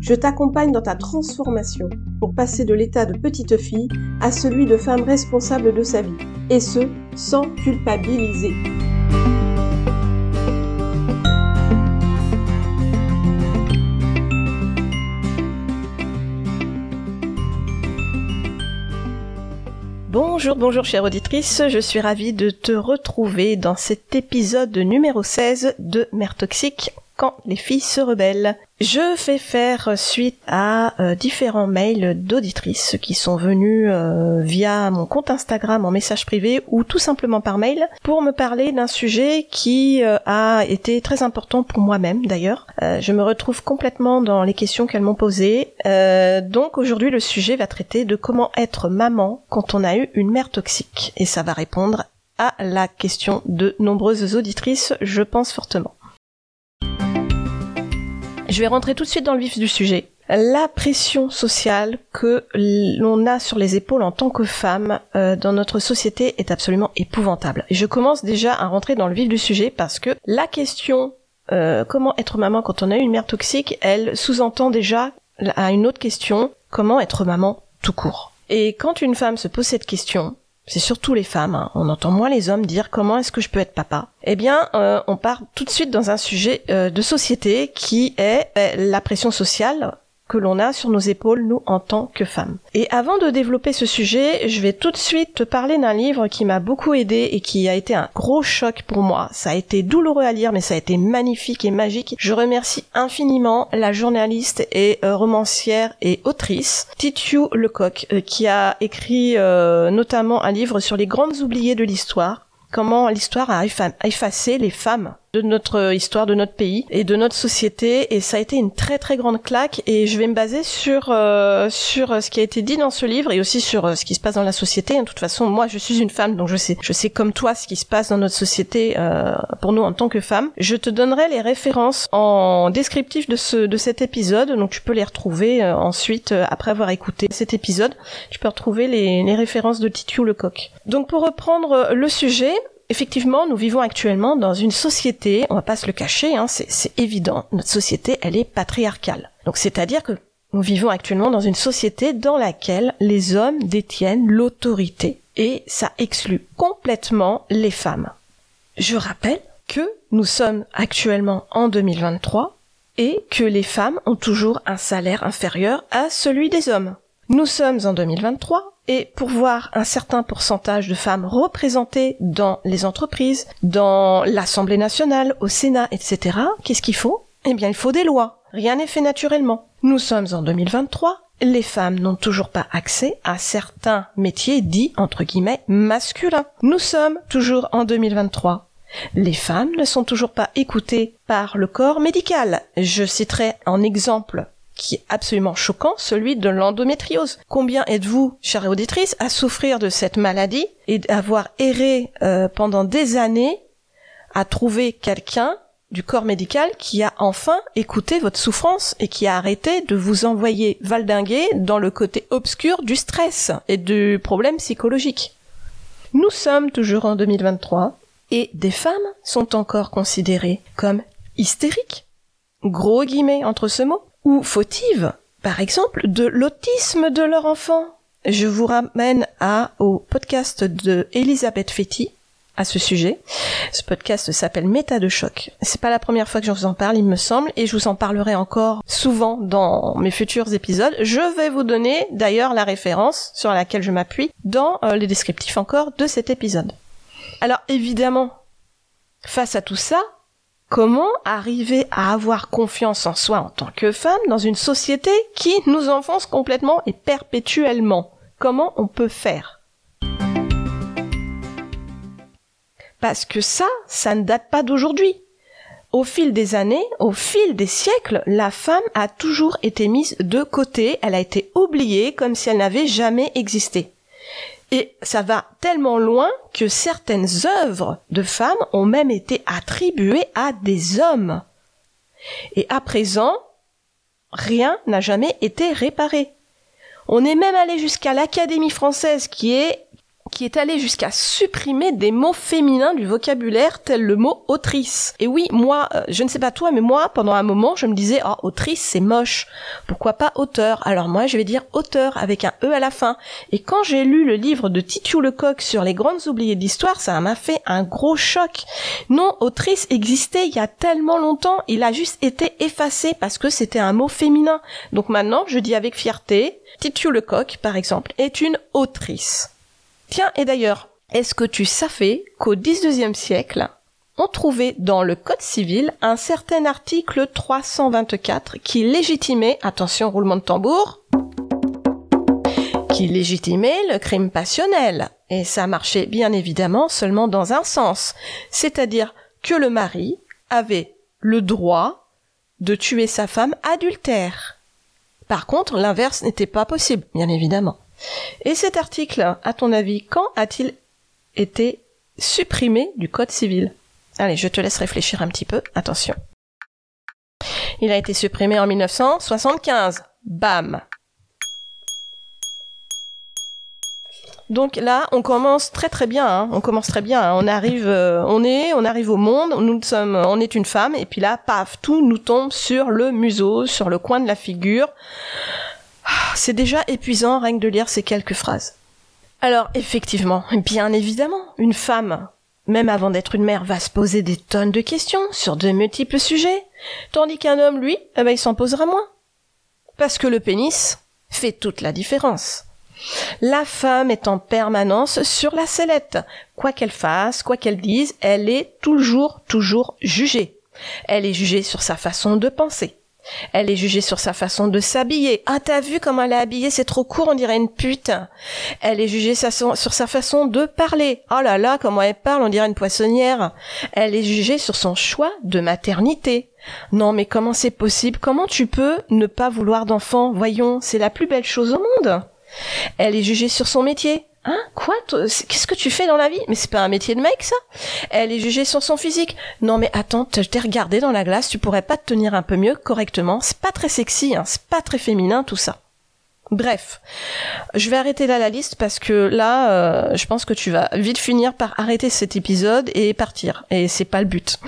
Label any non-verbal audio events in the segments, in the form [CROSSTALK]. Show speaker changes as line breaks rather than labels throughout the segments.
Je t'accompagne dans ta transformation pour passer de l'état de petite fille à celui de femme responsable de sa vie, et ce, sans culpabiliser. Bonjour, bonjour chère auditrice, je suis ravie de te retrouver dans cet épisode numéro 16 de Mère Toxique quand les filles se rebellent. Je fais faire suite à euh, différents mails d'auditrices qui sont venus euh, via mon compte Instagram en message privé ou tout simplement par mail pour me parler d'un sujet qui euh, a été très important pour moi-même d'ailleurs. je me retrouve complètement dans les questions qu'elles m'ont posées. donc aujourd'hui le sujet va traiter de comment être maman quand on a eu une mère toxique et ça va répondre à la question de nombreuses auditrices, je pense fortement. Je vais rentrer tout de suite dans le vif du sujet. La pression sociale que l'on a sur les épaules en tant que femme euh, dans notre société est absolument épouvantable. Et je commence déjà à rentrer dans le vif du sujet parce que la question euh, comment être maman quand on a une mère toxique, elle sous-entend déjà à une autre question comment être maman tout court. Et quand une femme se pose cette question, c'est surtout les femmes, hein. on entend moins les hommes dire comment est-ce que je peux être papa. Eh bien, euh, on part tout de suite dans un sujet euh, de société qui est la pression sociale que l'on a sur nos épaules, nous, en tant que femmes. Et avant de développer ce sujet, je vais tout de suite te parler d'un livre qui m'a beaucoup aidé et qui a été un gros choc pour moi. Ça a été douloureux à lire, mais ça a été magnifique et magique. Je remercie infiniment la journaliste et euh, romancière et autrice Titu Lecoq, euh, qui a écrit euh, notamment un livre sur les grandes oubliées de l'histoire, comment l'histoire a effacé les femmes de notre histoire, de notre pays et de notre société. Et ça a été une très très grande claque. Et je vais me baser sur euh, sur ce qui a été dit dans ce livre et aussi sur euh, ce qui se passe dans la société. De toute façon, moi, je suis une femme, donc je sais je sais comme toi ce qui se passe dans notre société euh, pour nous en tant que femmes. Je te donnerai les références en descriptif de ce de cet épisode, donc tu peux les retrouver ensuite après avoir écouté cet épisode. Tu peux retrouver les, les références de Titu Lecoq. Donc pour reprendre le sujet, effectivement, nous vivons actuellement dans une société, on va pas se le cacher, hein, c'est évident, notre société, elle est patriarcale. Donc c'est-à-dire que nous vivons actuellement dans une société dans laquelle les hommes détiennent l'autorité et ça exclut complètement les femmes. Je rappelle que nous sommes actuellement en 2023 et que les femmes ont toujours un salaire inférieur à celui des hommes. Nous sommes en 2023 et pour voir un certain pourcentage de femmes représentées dans les entreprises, dans l'Assemblée nationale, au Sénat, etc., qu'est-ce qu'il faut? Eh bien, il faut des lois. Rien n'est fait naturellement. Nous sommes en 2023. Les femmes n'ont toujours pas accès à certains métiers dits, entre guillemets, masculins. Nous sommes toujours en 2023. Les femmes ne sont toujours pas écoutées par le corps médical. Je citerai en exemple qui est absolument choquant, celui de l'endométriose. Combien êtes-vous, chère auditrice, à souffrir de cette maladie et d'avoir erré euh, pendant des années à trouver quelqu'un du corps médical qui a enfin écouté votre souffrance et qui a arrêté de vous envoyer valdinguer dans le côté obscur du stress et du problème psychologique? Nous sommes toujours en 2023 et des femmes sont encore considérées comme hystériques, gros guillemets entre ce mot, ou fautive, par exemple, de l'autisme de leur enfant. Je vous ramène à, au podcast de Elisabeth Fetty à ce sujet. Ce podcast s'appelle Méta de choc. C'est pas la première fois que je vous en parle, il me semble, et je vous en parlerai encore souvent dans mes futurs épisodes. Je vais vous donner d'ailleurs la référence sur laquelle je m'appuie dans euh, les descriptifs encore de cet épisode. Alors évidemment, face à tout ça, Comment arriver à avoir confiance en soi en tant que femme dans une société qui nous enfonce complètement et perpétuellement? Comment on peut faire? Parce que ça, ça ne date pas d'aujourd'hui. Au fil des années, au fil des siècles, la femme a toujours été mise de côté, elle a été oubliée comme si elle n'avait jamais existé. Et ça va tellement loin que certaines œuvres de femmes ont même été attribuées à des hommes. Et à présent, rien n'a jamais été réparé. On est même allé jusqu'à l'Académie française qui est qui est allé jusqu'à supprimer des mots féminins du vocabulaire tel le mot autrice. Et oui, moi, euh, je ne sais pas toi, mais moi, pendant un moment, je me disais, oh, autrice, c'est moche. Pourquoi pas auteur? Alors moi, je vais dire auteur avec un E à la fin. Et quand j'ai lu le livre de Titiou Lecoq sur les grandes oubliées d'histoire, ça m'a fait un gros choc. Non, autrice existait il y a tellement longtemps, il a juste été effacé parce que c'était un mot féminin. Donc maintenant, je dis avec fierté, Titiou Lecoq, par exemple, est une autrice. Tiens, et d'ailleurs, est-ce que tu savais qu'au XIXe siècle, on trouvait dans le Code civil un certain article 324 qui légitimait, attention roulement de tambour, qui légitimait le crime passionnel. Et ça marchait bien évidemment seulement dans un sens, c'est-à-dire que le mari avait le droit de tuer sa femme adultère. Par contre, l'inverse n'était pas possible, bien évidemment. Et cet article, à ton avis, quand a-t-il été supprimé du Code civil? Allez, je te laisse réfléchir un petit peu. Attention. Il a été supprimé en 1975. Bam Donc là, on commence très très bien. Hein. On commence très bien. Hein. On arrive, euh, on est, on arrive au monde. Nous sommes, on est une femme. Et puis là, paf, tout nous tombe sur le museau, sur le coin de la figure. Ah, c'est déjà épuisant rien que de lire ces quelques phrases. Alors effectivement, bien évidemment, une femme, même avant d'être une mère, va se poser des tonnes de questions sur de multiples sujets, tandis qu'un homme, lui, eh ben, il s'en posera moins. Parce que le pénis fait toute la différence. La femme est en permanence sur la sellette. Quoi qu'elle fasse, quoi qu'elle dise, elle est toujours, toujours jugée. Elle est jugée sur sa façon de penser. Elle est jugée sur sa façon de s'habiller. Ah, t'as vu comment elle est habillée, c'est trop court, on dirait une pute. Elle est jugée sur sa façon de parler. Oh là là, comment elle parle, on dirait une poissonnière. Elle est jugée sur son choix de maternité. Non, mais comment c'est possible? Comment tu peux ne pas vouloir d'enfant? Voyons, c'est la plus belle chose au monde. Elle est jugée sur son métier. Hein? Quoi? Qu'est-ce que tu fais dans la vie? Mais c'est pas un métier de mec, ça? Elle est jugée sur son physique. Non, mais attends, je t'ai regardé dans la glace, tu pourrais pas te tenir un peu mieux, correctement. C'est pas très sexy, hein, c'est pas très féminin, tout ça. Bref, je vais arrêter là la liste parce que là, euh, je pense que tu vas vite finir par arrêter cet épisode et partir. Et c'est pas le but.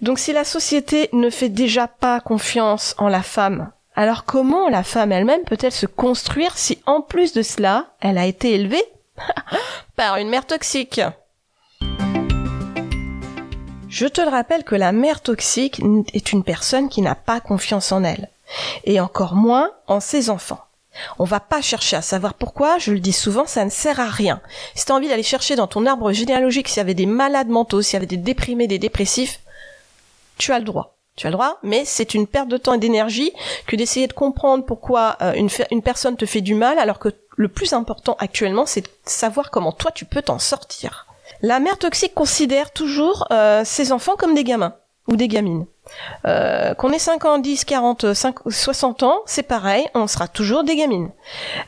Donc si la société ne fait déjà pas confiance en la femme, alors comment la femme elle-même peut-elle se construire si en plus de cela, elle a été élevée? [LAUGHS] par une mère toxique. Je te le rappelle que la mère toxique est une personne qui n'a pas confiance en elle, et encore moins en ses enfants. On va pas chercher à savoir pourquoi, je le dis souvent, ça ne sert à rien. Si tu as envie d'aller chercher dans ton arbre généalogique s'il y avait des malades mentaux, s'il y avait des déprimés, des dépressifs, tu as le droit. Tu as le droit, mais c'est une perte de temps et d'énergie que d'essayer de comprendre pourquoi euh, une, personne te fait du mal alors que le plus important actuellement, c'est de savoir comment toi tu peux t'en sortir. La mère toxique considère toujours euh, ses enfants comme des gamins ou des gamines. Euh, qu'on ait 5 ans, 10, 40, 5, 60 ans, c'est pareil, on sera toujours des gamines.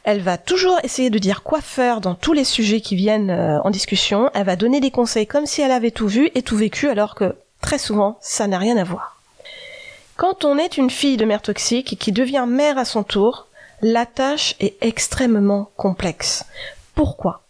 Elle va toujours essayer de dire quoi faire dans tous les sujets qui viennent euh, en discussion, elle va donner des conseils comme si elle avait tout vu et tout vécu alors que très souvent ça n'a rien à voir. Quand on est une fille de mère toxique qui devient mère à son tour, la tâche est extrêmement complexe. Pourquoi?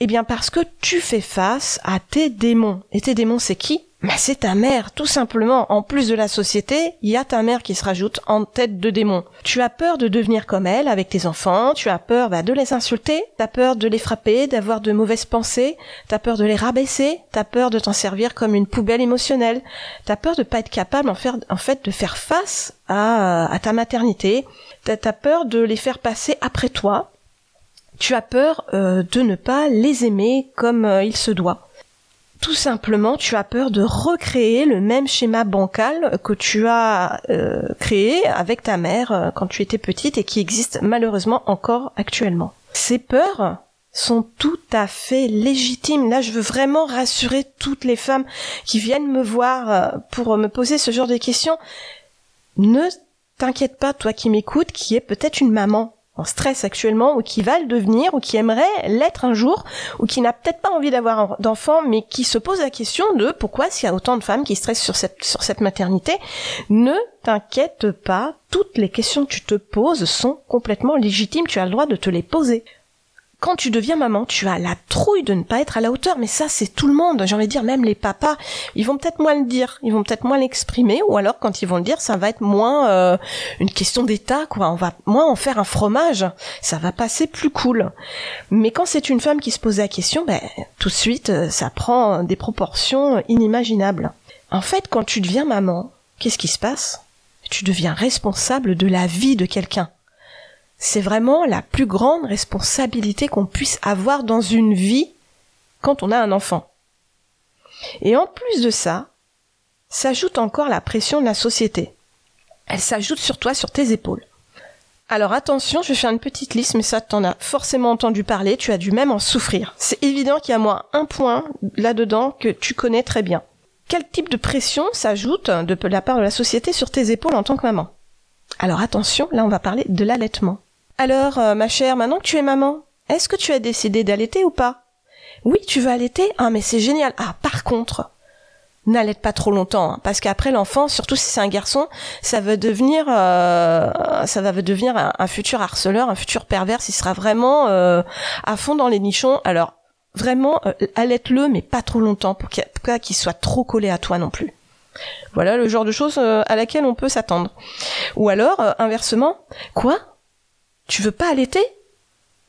Eh bien parce que tu fais face à tes démons. Et tes démons, c'est qui? Mais c'est ta mère, tout simplement. En plus de la société, il y a ta mère qui se rajoute en tête de démon. Tu as peur de devenir comme elle avec tes enfants, tu as peur bah, de les insulter, t'as peur de les frapper, d'avoir de mauvaises pensées, t'as peur de les rabaisser, t'as peur de t'en servir comme une poubelle émotionnelle, t'as peur de pas être capable en, fait de faire face à, ta maternité, t'as as peur de les faire passer après toi, tu as peur euh, de ne pas les aimer comme euh, il se doit tout simplement, tu as peur de recréer le même schéma bancal que tu as euh, créé avec ta mère euh, quand tu étais petite et qui existe malheureusement encore actuellement. Ces peurs sont tout à fait légitimes. Là, je veux vraiment rassurer toutes les femmes qui viennent me voir euh, pour me poser ce genre de questions. Ne t'inquiète pas, toi qui m'écoutes, qui est peut-être une maman en stress actuellement ou qui va le devenir ou qui aimerait l'être un jour ou qui n'a peut-être pas envie d'avoir d'enfant mais qui se pose la question de pourquoi s'il y a autant de femmes qui stressent sur cette sur cette maternité ne t'inquiète pas toutes les questions que tu te poses sont complètement légitimes tu as le droit de te les poser quand tu deviens maman, tu as la trouille de ne pas être à la hauteur, mais ça c'est tout le monde, j'ai envie de dire, même les papas, ils vont peut-être moins le dire, ils vont peut-être moins l'exprimer, ou alors quand ils vont le dire, ça va être moins euh, une question d'état, quoi, on va moins en faire un fromage, ça va passer plus cool. Mais quand c'est une femme qui se pose la question, ben, tout de suite, euh, ça prend des proportions inimaginables. En fait, quand tu deviens maman, qu'est-ce qui se passe? Tu deviens responsable de la vie de quelqu'un c'est vraiment la plus grande responsabilité qu'on puisse avoir dans une vie quand on a un enfant. Et en plus de ça, s'ajoute encore la pression de la société. Elle s'ajoute sur toi, sur tes épaules. Alors attention, je vais faire une petite liste, mais ça t'en as forcément entendu parler, tu as dû même en souffrir. C'est évident qu'il y a moins un point là-dedans que tu connais très bien. Quel type de pression s'ajoute de la part de la société sur tes épaules en tant que maman? Alors attention, là on va parler de l'allaitement. Alors, euh, ma chère, maintenant que tu es maman, est-ce que tu as décidé d'allaiter ou pas? Oui, tu veux allaiter Ah, mais c'est génial. Ah, par contre, n'allaite pas trop longtemps, hein, parce qu'après l'enfant, surtout si c'est un garçon, ça va devenir, euh, un, futur harceleur, un futur pervers. Il sera vraiment euh, à fond dans les nichons. Alors, vraiment, allaite-le, mais pas trop longtemps, pour qu'il soit trop collé à toi non plus. Voilà le genre de choses à laquelle on peut s'attendre. Ou alors, inversement, quoi? Tu veux pas allaiter?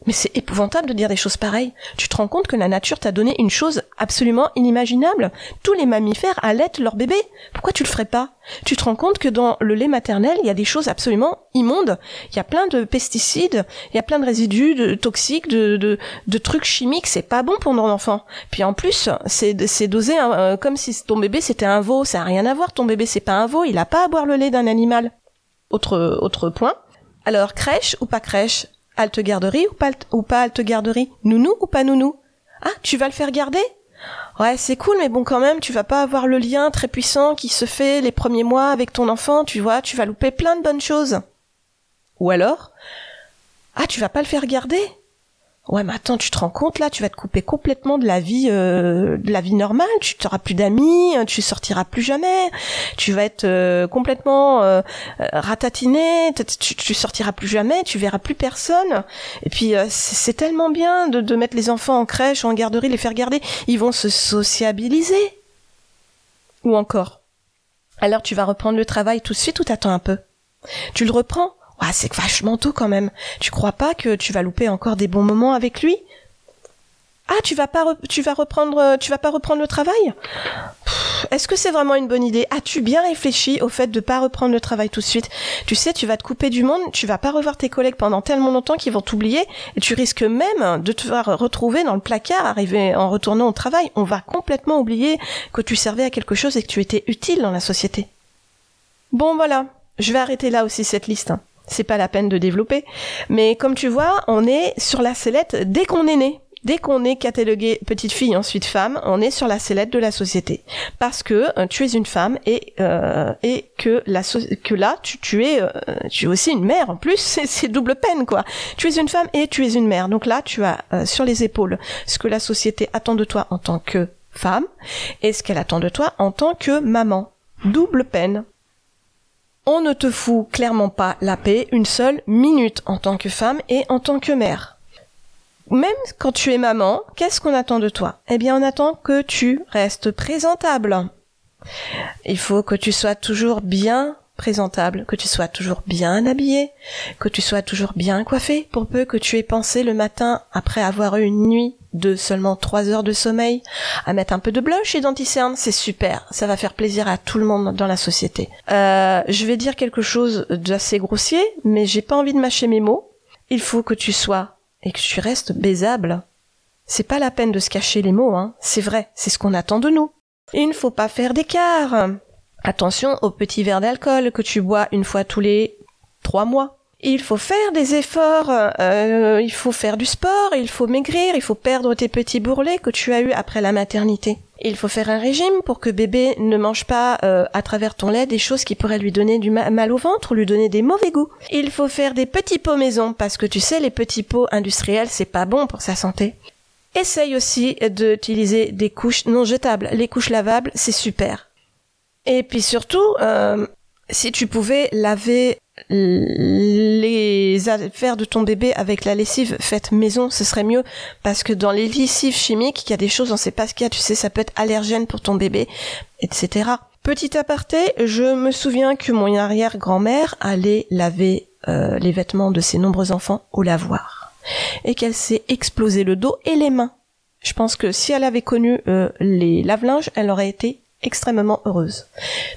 Mais c'est épouvantable de dire des choses pareilles. Tu te rends compte que la nature t'a donné une chose absolument inimaginable. Tous les mammifères allaitent leur bébé. Pourquoi tu le ferais pas? Tu te rends compte que dans le lait maternel, il y a des choses absolument immondes. Il y a plein de pesticides, il y a plein de résidus toxiques, de, de, trucs chimiques. C'est pas bon pour nos enfants. Puis en plus, c'est, c'est dosé hein, euh, comme si ton bébé c'était un veau. Ça a rien à voir. Ton bébé c'est pas un veau. Il a pas à boire le lait d'un animal. Autre, autre point. Alors, crèche ou pas crèche Halte garderie ou pas, ou pas halte garderie Nounou ou pas nounou? Ah, tu vas le faire garder? Ouais, c'est cool, mais bon, quand même, tu vas pas avoir le lien très puissant qui se fait les premiers mois avec ton enfant, tu vois, tu vas louper plein de bonnes choses. Ou alors Ah, tu vas pas le faire garder? Ouais, mais attends, tu te rends compte là, tu vas te couper complètement de la vie, euh, de la vie normale. Tu n'auras plus d'amis, tu sortiras plus jamais. Tu vas être euh, complètement euh, ratatiné. Tu, tu, sortiras plus jamais. Tu verras plus personne. Et puis c'est tellement bien de, de mettre les enfants en crèche ou en garderie, les faire garder. Ils vont se sociabiliser. Ou encore. Alors tu vas reprendre le travail tout de suite ou t'attends un peu? Tu le reprends? Ah, c'est vachement tôt quand même. Tu crois pas que tu vas louper encore des bons moments avec lui? Ah, tu vas pas, tu vas reprendre, tu vas pas reprendre le travail? Est-ce que c'est vraiment une bonne idée? As-tu bien réfléchi au fait de pas reprendre le travail tout de suite? Tu sais, tu vas te couper du monde, tu vas pas revoir tes collègues pendant tellement longtemps qu'ils vont t'oublier, et tu risques même de te voir retrouver dans le placard, arriver en retournant au travail. On va complètement oublier que tu servais à quelque chose et que tu étais utile dans la société. Bon, voilà. Je vais arrêter là aussi cette liste. C'est pas la peine de développer. Mais comme tu vois, on est sur la sellette dès qu'on est né. Dès qu'on est catalogué petite fille ensuite femme, on est sur la sellette de la société parce que euh, tu es une femme et euh, et que la que là tu, tu es euh, tu es aussi une mère en plus [LAUGHS] c'est double peine quoi. Tu es une femme et tu es une mère donc là tu as sur les épaules ce que la société attend de toi en tant que femme et ce qu'elle attend de toi en tant que maman. Double peine. On ne te fout clairement pas la paix une seule minute en tant que femme et en tant que mère. Même quand tu es maman, qu'est-ce qu'on attend de toi? Eh bien, on attend que tu restes présentable. Il faut que tu sois toujours bien présentable, que tu sois toujours bien habillé, que tu sois toujours bien coiffé, pour peu que tu aies pensé le matin, après avoir eu une nuit de seulement trois heures de sommeil, à mettre un peu de blush et d'anticerne, c'est super, ça va faire plaisir à tout le monde dans la société. Euh, je vais dire quelque chose d'assez grossier, mais j'ai pas envie de mâcher mes mots. Il faut que tu sois et que tu restes baisable. C'est pas la peine de se cacher les mots, hein. C'est vrai, c'est ce qu'on attend de nous. Il ne faut pas faire d'écart. Attention au petit verre d'alcool que tu bois une fois tous les trois mois. Il faut faire des efforts, euh, il faut faire du sport, il faut maigrir, il faut perdre tes petits bourrelets que tu as eus après la maternité. Il faut faire un régime pour que bébé ne mange pas euh, à travers ton lait des choses qui pourraient lui donner du mal au ventre ou lui donner des mauvais goûts. Il faut faire des petits pots maison parce que tu sais les petits pots industriels c'est pas bon pour sa santé. Essaye aussi d'utiliser des couches non jetables. Les couches lavables c'est super. Et puis surtout, euh, si tu pouvais laver les affaires de ton bébé avec la lessive faite maison, ce serait mieux parce que dans les lessives chimiques, il y a des choses, on sait pas ce qu'il y a, tu sais, ça peut être allergène pour ton bébé, etc. Petit aparté, je me souviens que mon arrière-grand-mère allait laver euh, les vêtements de ses nombreux enfants au lavoir et qu'elle s'est explosé le dos et les mains. Je pense que si elle avait connu euh, les lave-linges, elle aurait été extrêmement heureuse.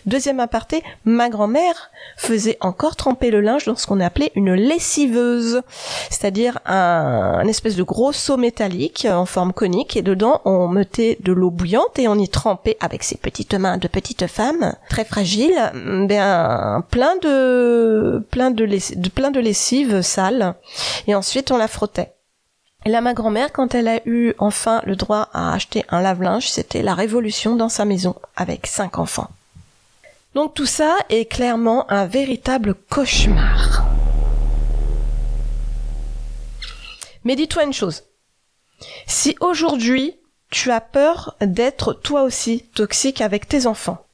Deuxième aparté, ma grand-mère faisait encore tremper le linge dans ce qu'on appelait une lessiveuse, c'est-à-dire un, espèce de gros seau métallique en forme conique et dedans on mettait de l'eau bouillante et on y trempait avec ses petites mains de petite femme très fragile, bien plein de plein de, de plein de lessive sale et ensuite on la frottait. Et là, ma grand-mère, quand elle a eu enfin le droit à acheter un lave-linge, c'était la révolution dans sa maison, avec cinq enfants. Donc tout ça est clairement un véritable cauchemar. Mais dis-toi une chose. Si aujourd'hui tu as peur d'être toi aussi toxique avec tes enfants,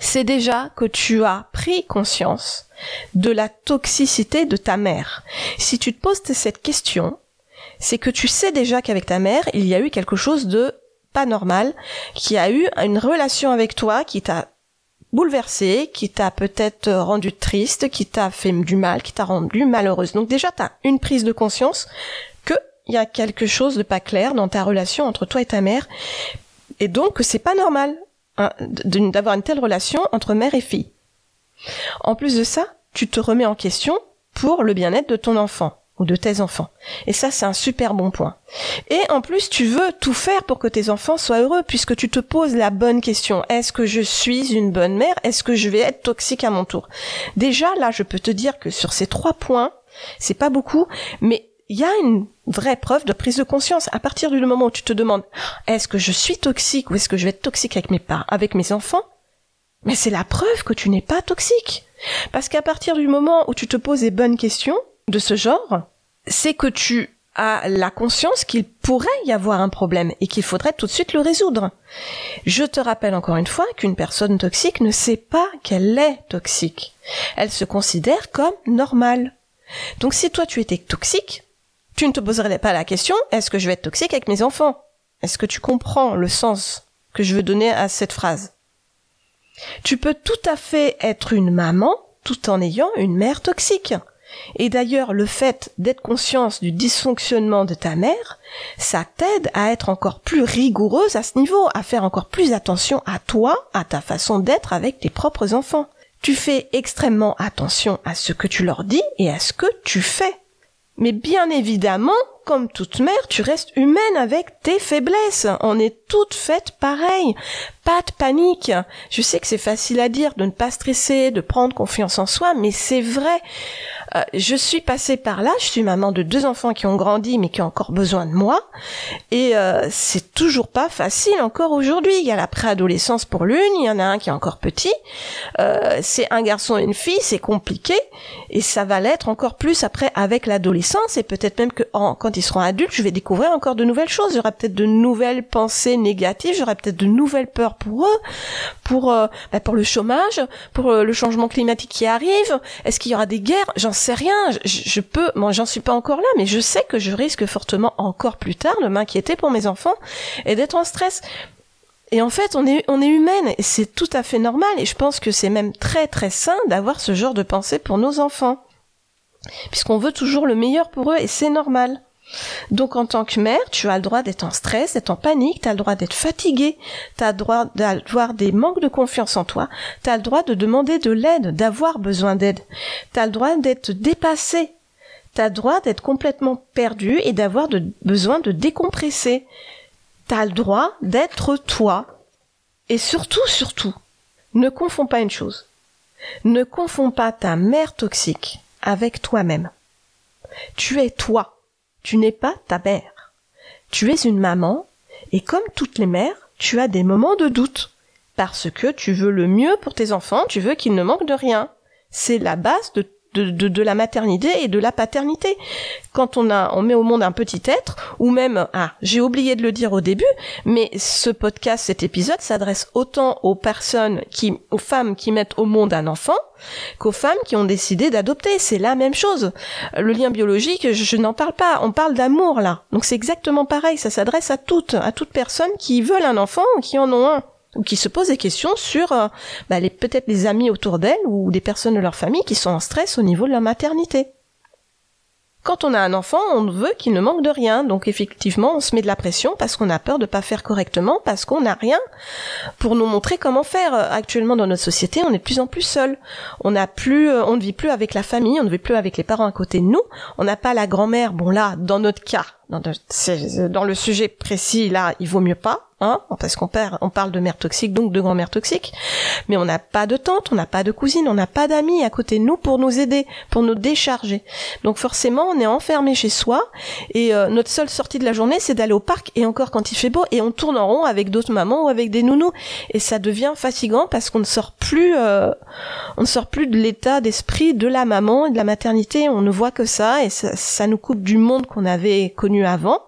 c'est déjà que tu as pris conscience de la toxicité de ta mère. Si tu te poses cette question, c'est que tu sais déjà qu'avec ta mère, il y a eu quelque chose de pas normal, qui a eu une relation avec toi qui t'a bouleversé, qui t'a peut-être rendu triste, qui t'a fait du mal, qui t'a rendu malheureuse. Donc déjà, tu as une prise de conscience que il y a quelque chose de pas clair dans ta relation entre toi et ta mère, et donc que c'est pas normal hein, d'avoir une telle relation entre mère et fille. En plus de ça, tu te remets en question pour le bien-être de ton enfant ou de tes enfants. Et ça, c'est un super bon point. Et en plus, tu veux tout faire pour que tes enfants soient heureux, puisque tu te poses la bonne question. Est-ce que je suis une bonne mère? Est-ce que je vais être toxique à mon tour? Déjà, là, je peux te dire que sur ces trois points, c'est pas beaucoup, mais il y a une vraie preuve de prise de conscience. À partir du moment où tu te demandes, est-ce que je suis toxique ou est-ce que je vais être toxique avec mes parents, avec mes enfants? Mais c'est la preuve que tu n'es pas toxique. Parce qu'à partir du moment où tu te poses les bonnes questions, de ce genre, c'est que tu as la conscience qu'il pourrait y avoir un problème et qu'il faudrait tout de suite le résoudre. Je te rappelle encore une fois qu'une personne toxique ne sait pas qu'elle est toxique. Elle se considère comme normale. Donc si toi tu étais toxique, tu ne te poserais pas la question est-ce que je vais être toxique avec mes enfants? Est-ce que tu comprends le sens que je veux donner à cette phrase? Tu peux tout à fait être une maman tout en ayant une mère toxique. Et d'ailleurs, le fait d'être conscience du dysfonctionnement de ta mère, ça t'aide à être encore plus rigoureuse à ce niveau, à faire encore plus attention à toi, à ta façon d'être avec tes propres enfants. Tu fais extrêmement attention à ce que tu leur dis et à ce que tu fais. Mais bien évidemment, comme toute mère, tu restes humaine avec tes faiblesses. On est toutes faites pareilles. Pas de panique. Je sais que c'est facile à dire de ne pas stresser, de prendre confiance en soi, mais c'est vrai. Euh, je suis passée par là, je suis maman de deux enfants qui ont grandi mais qui ont encore besoin de moi. Et euh, c'est toujours pas facile encore aujourd'hui. Il y a la préadolescence pour l'une, il y en a un qui est encore petit. Euh, c'est un garçon et une fille, c'est compliqué. Et ça va l'être encore plus après avec l'adolescence. Et peut-être même que quand ils seront adultes, je vais découvrir encore de nouvelles choses. J'aurai peut-être de nouvelles pensées négatives, j'aurai peut-être de nouvelles peurs pour eux, pour, bah, pour le chômage, pour le changement climatique qui arrive. Est-ce qu'il y aura des guerres? J'en rien. Je, peux, moi j'en suis pas encore là, mais je sais que je risque fortement encore plus tard de m'inquiéter pour mes enfants et d'être en stress. Et en fait, on est, on est humaine et c'est tout à fait normal et je pense que c'est même très très sain d'avoir ce genre de pensée pour nos enfants. Puisqu'on veut toujours le meilleur pour eux et c'est normal. Donc en tant que mère, tu as le droit d'être en stress, d'être en panique, tu as le droit d'être fatigué, tu as le droit d'avoir des manques de confiance en toi, tu as le droit de demander de l'aide, d'avoir besoin d'aide, tu as le droit d'être dépassé, tu as le droit d'être complètement perdu et d'avoir besoin de décompresser. Tu as le droit d'être toi. Et surtout, surtout, ne confonds pas une chose. Ne confonds pas ta mère toxique avec toi-même. Tu es toi. Tu n'es pas ta mère. Tu es une maman, et comme toutes les mères, tu as des moments de doute. Parce que tu veux le mieux pour tes enfants, tu veux qu'ils ne manquent de rien. C'est la base de de, de, la maternité et de la paternité. Quand on a, on met au monde un petit être, ou même, ah, j'ai oublié de le dire au début, mais ce podcast, cet épisode s'adresse autant aux personnes qui, aux femmes qui mettent au monde un enfant, qu'aux femmes qui ont décidé d'adopter. C'est la même chose. Le lien biologique, je, n'en parle pas. On parle d'amour là. Donc c'est exactement pareil. Ça s'adresse à toutes, à toutes personnes qui veulent un enfant ou qui en ont un ou qui se posent des questions sur euh, bah, peut-être les amis autour d'elles ou des personnes de leur famille qui sont en stress au niveau de la maternité. Quand on a un enfant, on veut qu'il ne manque de rien. Donc effectivement, on se met de la pression parce qu'on a peur de pas faire correctement, parce qu'on n'a rien pour nous montrer comment faire. Actuellement dans notre société, on est de plus en plus seul. On n'a plus, euh, on ne vit plus avec la famille, on ne vit plus avec les parents à côté de nous. On n'a pas la grand-mère. Bon là, dans notre cas, dans, le sujet précis, là, il vaut mieux pas. Hein, parce qu'on on parle de mère toxique, donc de grand-mère toxique, mais on n'a pas de tante, on n'a pas de cousine, on n'a pas d'amis à côté de nous pour nous aider, pour nous décharger. Donc forcément, on est enfermé chez soi, et euh, notre seule sortie de la journée, c'est d'aller au parc, et encore quand il fait beau, et on tourne en rond avec d'autres mamans ou avec des nounous, et ça devient fatigant parce qu'on ne sort plus, euh, on ne sort plus de l'état d'esprit de la maman et de la maternité, on ne voit que ça, et ça, ça nous coupe du monde qu'on avait connu avant.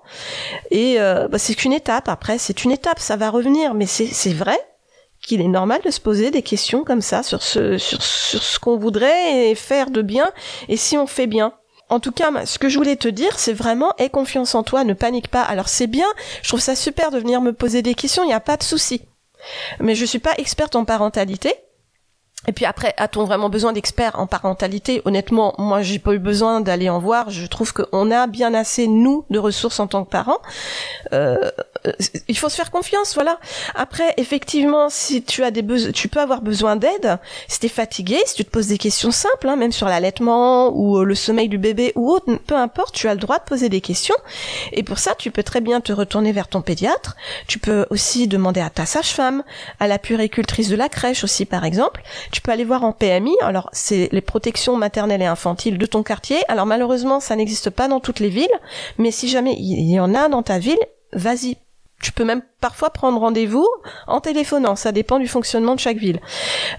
Et euh, bah, c'est qu'une étape. Après, c'est une étape, ça va revenir. Mais c'est vrai qu'il est normal de se poser des questions comme ça sur ce, sur, sur ce qu'on voudrait faire de bien et si on fait bien. En tout cas, ce que je voulais te dire, c'est vraiment aie confiance en toi, ne panique pas. Alors c'est bien, je trouve ça super de venir me poser des questions, il n'y a pas de souci. Mais je suis pas experte en parentalité. Et puis après, a-t-on vraiment besoin d'experts en parentalité? Honnêtement, moi, j'ai pas eu besoin d'aller en voir. Je trouve qu'on a bien assez nous de ressources en tant que parents. Euh, il faut se faire confiance, voilà. Après, effectivement, si tu as des besoins, tu peux avoir besoin d'aide. Si t'es fatigué, si tu te poses des questions simples, hein, même sur l'allaitement ou euh, le sommeil du bébé ou autre, peu importe, tu as le droit de poser des questions. Et pour ça, tu peux très bien te retourner vers ton pédiatre. Tu peux aussi demander à ta sage-femme, à la puricultrice de la crèche aussi, par exemple. Tu peux aller voir en PMI. Alors, c'est les protections maternelles et infantiles de ton quartier. Alors, malheureusement, ça n'existe pas dans toutes les villes. Mais si jamais il y en a dans ta ville, vas-y, tu peux même parfois prendre rendez-vous en téléphonant, ça dépend du fonctionnement de chaque ville.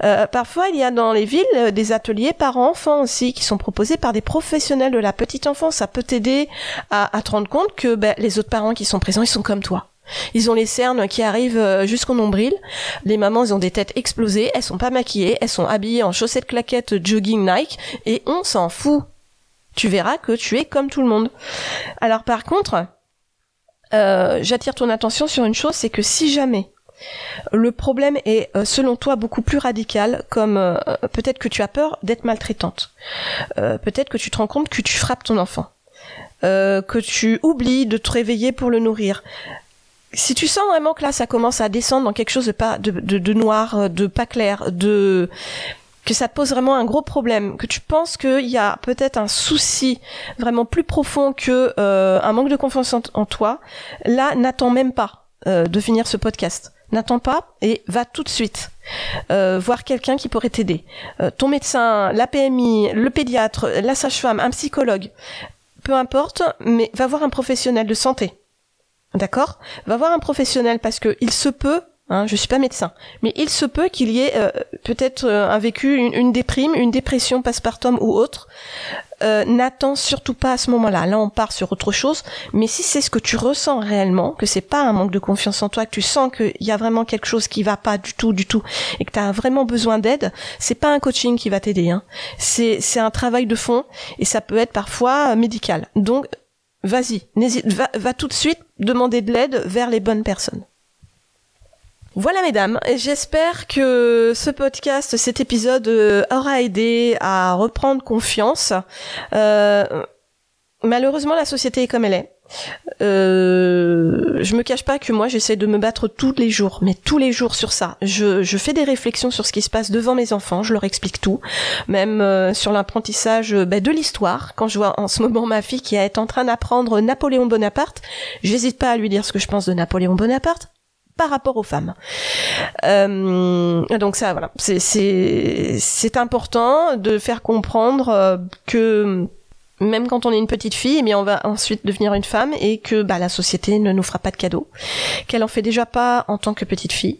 Euh, parfois, il y a dans les villes euh, des ateliers parents-enfants aussi qui sont proposés par des professionnels de la petite enfance. Ça peut t'aider à, te rendre compte que ben, les autres parents qui sont présents, ils sont comme toi. Ils ont les cernes qui arrivent euh, jusqu'au nombril. Les mamans, ont des têtes explosées. Elles sont pas maquillées. Elles sont habillées en chaussettes claquettes jogging Nike. Et on s'en fout. Tu verras que tu es comme tout le monde. Alors par contre, euh, j'attire ton attention sur une chose, c'est que si jamais le problème est, euh, selon toi, beaucoup plus radical, comme peut-être que tu as peur d'être maltraitante, peut-être que tu te rends compte que tu frappes ton enfant, que tu oublies de te réveiller pour le nourrir. Si tu sens vraiment que là, ça commence à descendre dans quelque chose de pas de, de noir, de pas clair, de que ça te pose vraiment un gros problème, que tu penses qu'il y a peut-être un souci vraiment plus profond que euh, un manque de confiance en, toi, là, n'attends même pas euh, de finir ce podcast. N'attends pas et va tout de suite euh, voir quelqu'un qui pourrait t'aider. ton médecin, la PMI, le pédiatre, la sage-femme, un psychologue, peu importe, mais va voir un professionnel de santé. D'accord? Va voir un professionnel parce que il se peut Hein, je suis pas médecin, mais il se peut qu'il y ait euh, peut-être euh, un vécu, une, déprime, une dépression postpartum ou autre. Euh, N'attends surtout pas à ce moment-là. Là, on part sur autre chose. Mais si c'est ce que tu ressens réellement, que c'est pas un manque de confiance en toi, que tu sens qu'il y a vraiment quelque chose qui va pas du tout, du tout, et que tu as vraiment besoin d'aide, c'est pas un coaching qui va t'aider. Hein. C'est c'est un travail de fond et ça peut être parfois médical. Donc vas-y, n'hésite, va, tout de suite demander de l'aide vers les bonnes personnes. Voilà mesdames, j'espère que ce podcast, cet épisode euh, aura aidé à reprendre confiance. Euh, malheureusement, la société est comme elle est. Euh, je me cache pas que moi j'essaie de me battre tous les jours, mais tous les jours sur ça. Je, fais des réflexions sur ce qui se passe devant mes enfants, je leur explique tout, même euh, sur l'apprentissage bah, de l'histoire. Quand je vois en ce moment ma fille qui est en train d'apprendre Napoléon Bonaparte, j'hésite pas à lui dire ce que je pense de Napoléon Bonaparte par rapport aux femmes. Euh, donc ça, voilà, c'est important de faire comprendre euh, que même quand on est une petite fille, eh bien on va ensuite devenir une femme et que bah, la société ne nous fera pas de cadeaux, qu'elle en fait déjà pas en tant que petite fille,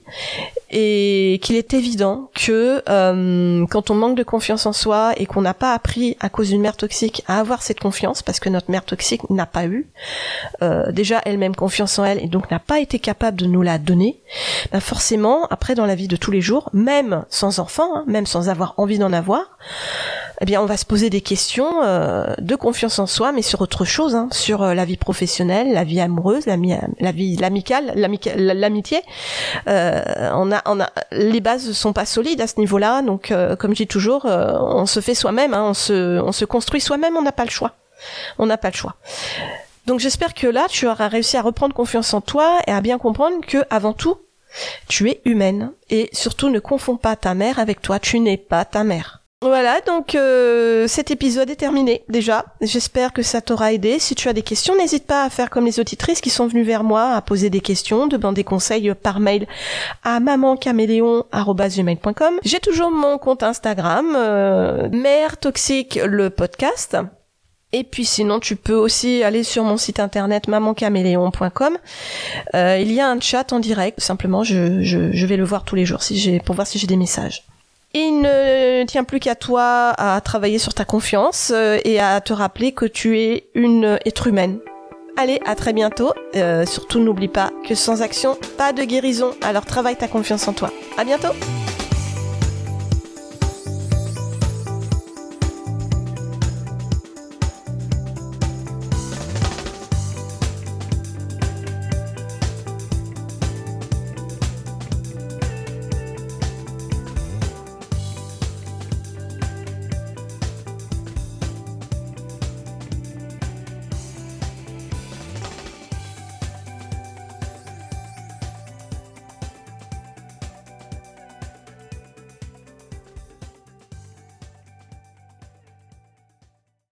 et qu'il est évident que euh, quand on manque de confiance en soi et qu'on n'a pas appris à cause d'une mère toxique à avoir cette confiance, parce que notre mère toxique n'a pas eu euh, déjà elle-même confiance en elle et donc n'a pas été capable de nous la donner, bah forcément après dans la vie de tous les jours, même sans enfant, hein, même sans avoir envie d'en avoir, eh bien, on va se poser des questions euh, de confiance en soi, mais sur autre chose, hein, sur euh, la vie professionnelle, la vie amoureuse, la, vie l'amicale, l'amitié. Euh, on a, on a, les bases sont pas solides à ce niveau-là, donc comme je dis toujours, on se fait soi-même, hein, on se, on se construit soi-même, on n'a pas le choix. On n'a pas le choix. Donc j'espère que là, tu auras réussi à reprendre confiance en toi et à bien comprendre que avant tout, tu es humaine et surtout ne confonds pas ta mère avec toi. Tu n'es pas ta mère. Voilà, donc euh, cet épisode est terminé déjà. J'espère que ça t'aura aidé. Si tu as des questions, n'hésite pas à faire comme les auditrices qui sont venues vers moi, à poser des questions, demander conseils par mail à mamancaméléon.com. J'ai toujours mon compte Instagram, euh, Mère Toxique le podcast. Et puis sinon, tu peux aussi aller sur mon site internet mamancaméléon.com. Euh, il y a un chat en direct. Simplement, je, vais le voir tous les jours pour voir si j'ai des messages. Il ne tient plus qu'à toi à travailler sur ta confiance euh, et à te rappeler que tu es une être humaine. Allez, à très bientôt. Euh, surtout n'oublie pas que sans action, pas de guérison. Alors travaille ta confiance en toi. À bientôt.